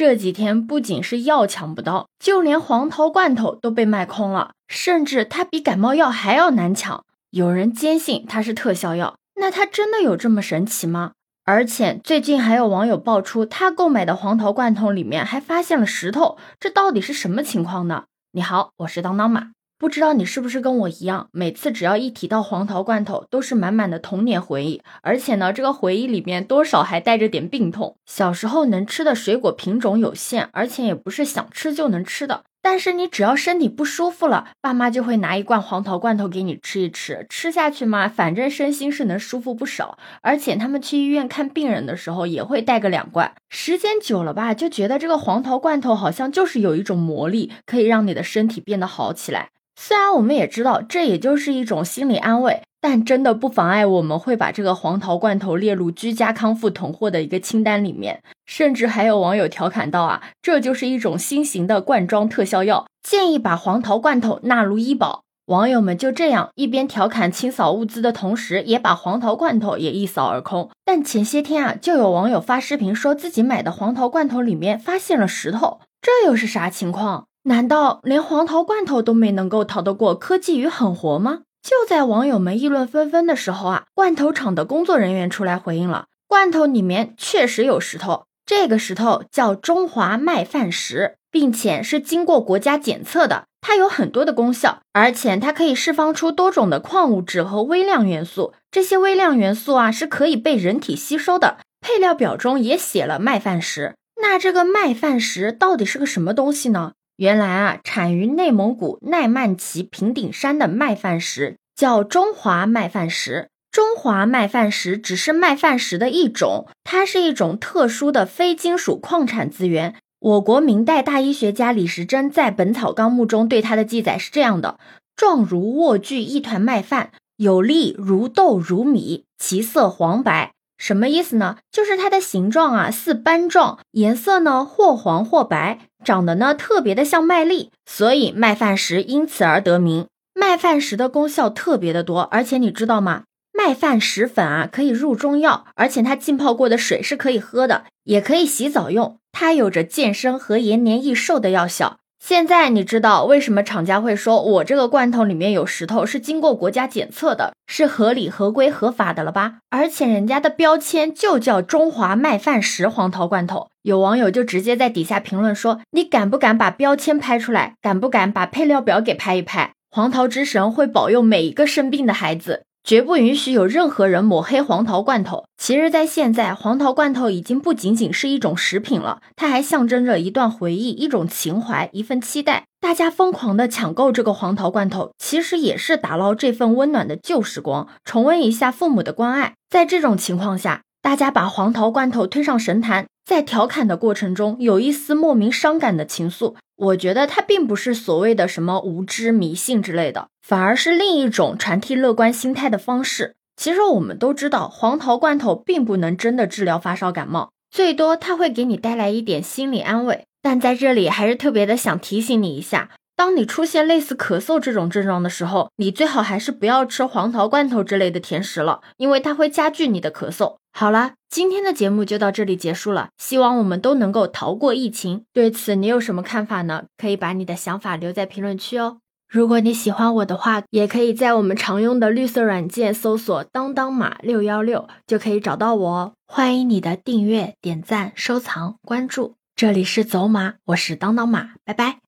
这几天不仅是药抢不到，就连黄桃罐头都被卖空了，甚至它比感冒药还要难抢。有人坚信它是特效药，那它真的有这么神奇吗？而且最近还有网友爆出，他购买的黄桃罐头里面还发现了石头，这到底是什么情况呢？你好，我是当当马，不知道你是不是跟我一样，每次只要一提到黄桃罐头，都是满满的童年回忆，而且呢，这个回忆里面多少还带着点病痛。小时候能吃的水果品种有限，而且也不是想吃就能吃的。但是你只要身体不舒服了，爸妈就会拿一罐黄桃罐头给你吃一吃，吃下去嘛，反正身心是能舒服不少。而且他们去医院看病人的时候也会带个两罐。时间久了吧，就觉得这个黄桃罐头好像就是有一种魔力，可以让你的身体变得好起来。虽然我们也知道这也就是一种心理安慰。但真的不妨碍我们会把这个黄桃罐头列入居家康复囤货的一个清单里面，甚至还有网友调侃到啊，这就是一种新型的罐装特效药，建议把黄桃罐头纳入医保。网友们就这样一边调侃清扫物资的同时，也把黄桃罐头也一扫而空。但前些天啊，就有网友发视频说自己买的黄桃罐头里面发现了石头，这又是啥情况？难道连黄桃罐头都没能够逃得过科技与狠活吗？就在网友们议论纷纷的时候啊，罐头厂的工作人员出来回应了：罐头里面确实有石头，这个石头叫中华麦饭石，并且是经过国家检测的，它有很多的功效，而且它可以释放出多种的矿物质和微量元素，这些微量元素啊是可以被人体吸收的。配料表中也写了麦饭石，那这个麦饭石到底是个什么东西呢？原来啊，产于内蒙古奈曼旗平顶山的麦饭石叫中华麦饭石。中华麦饭石只是麦饭石的一种，它是一种特殊的非金属矿产资源。我国明代大医学家李时珍在《本草纲目》中对它的记载是这样的：状如莴苣一团麦饭，有粒如豆如米，其色黄白。什么意思呢？就是它的形状啊似斑状，颜色呢或黄或白。长得呢特别的像麦粒，所以麦饭石因此而得名。麦饭石的功效特别的多，而且你知道吗？麦饭石粉啊可以入中药，而且它浸泡过的水是可以喝的，也可以洗澡用。它有着健身和延年益寿的药效。现在你知道为什么厂家会说我这个罐头里面有石头是经过国家检测的，是合理、合规、合法的了吧？而且人家的标签就叫中华麦饭石黄桃罐头。有网友就直接在底下评论说：“你敢不敢把标签拍出来？敢不敢把配料表给拍一拍？黄桃之神会保佑每一个生病的孩子。”绝不允许有任何人抹黑黄桃罐头。其实，在现在，黄桃罐头已经不仅仅是一种食品了，它还象征着一段回忆、一种情怀、一份期待。大家疯狂的抢购这个黄桃罐头，其实也是打捞这份温暖的旧时光，重温一下父母的关爱。在这种情况下，大家把黄桃罐头推上神坛，在调侃的过程中，有一丝莫名伤感的情愫。我觉得它并不是所谓的什么无知迷信之类的，反而是另一种传递乐观心态的方式。其实我们都知道，黄桃罐头并不能真的治疗发烧感冒，最多它会给你带来一点心理安慰。但在这里还是特别的想提醒你一下。当你出现类似咳嗽这种症状的时候，你最好还是不要吃黄桃罐头之类的甜食了，因为它会加剧你的咳嗽。好了，今天的节目就到这里结束了，希望我们都能够逃过疫情。对此你有什么看法呢？可以把你的想法留在评论区哦。如果你喜欢我的话，也可以在我们常用的绿色软件搜索“当当马六幺六”就可以找到我哦。欢迎你的订阅、点赞、收藏、关注。这里是走马，我是当当马，拜拜。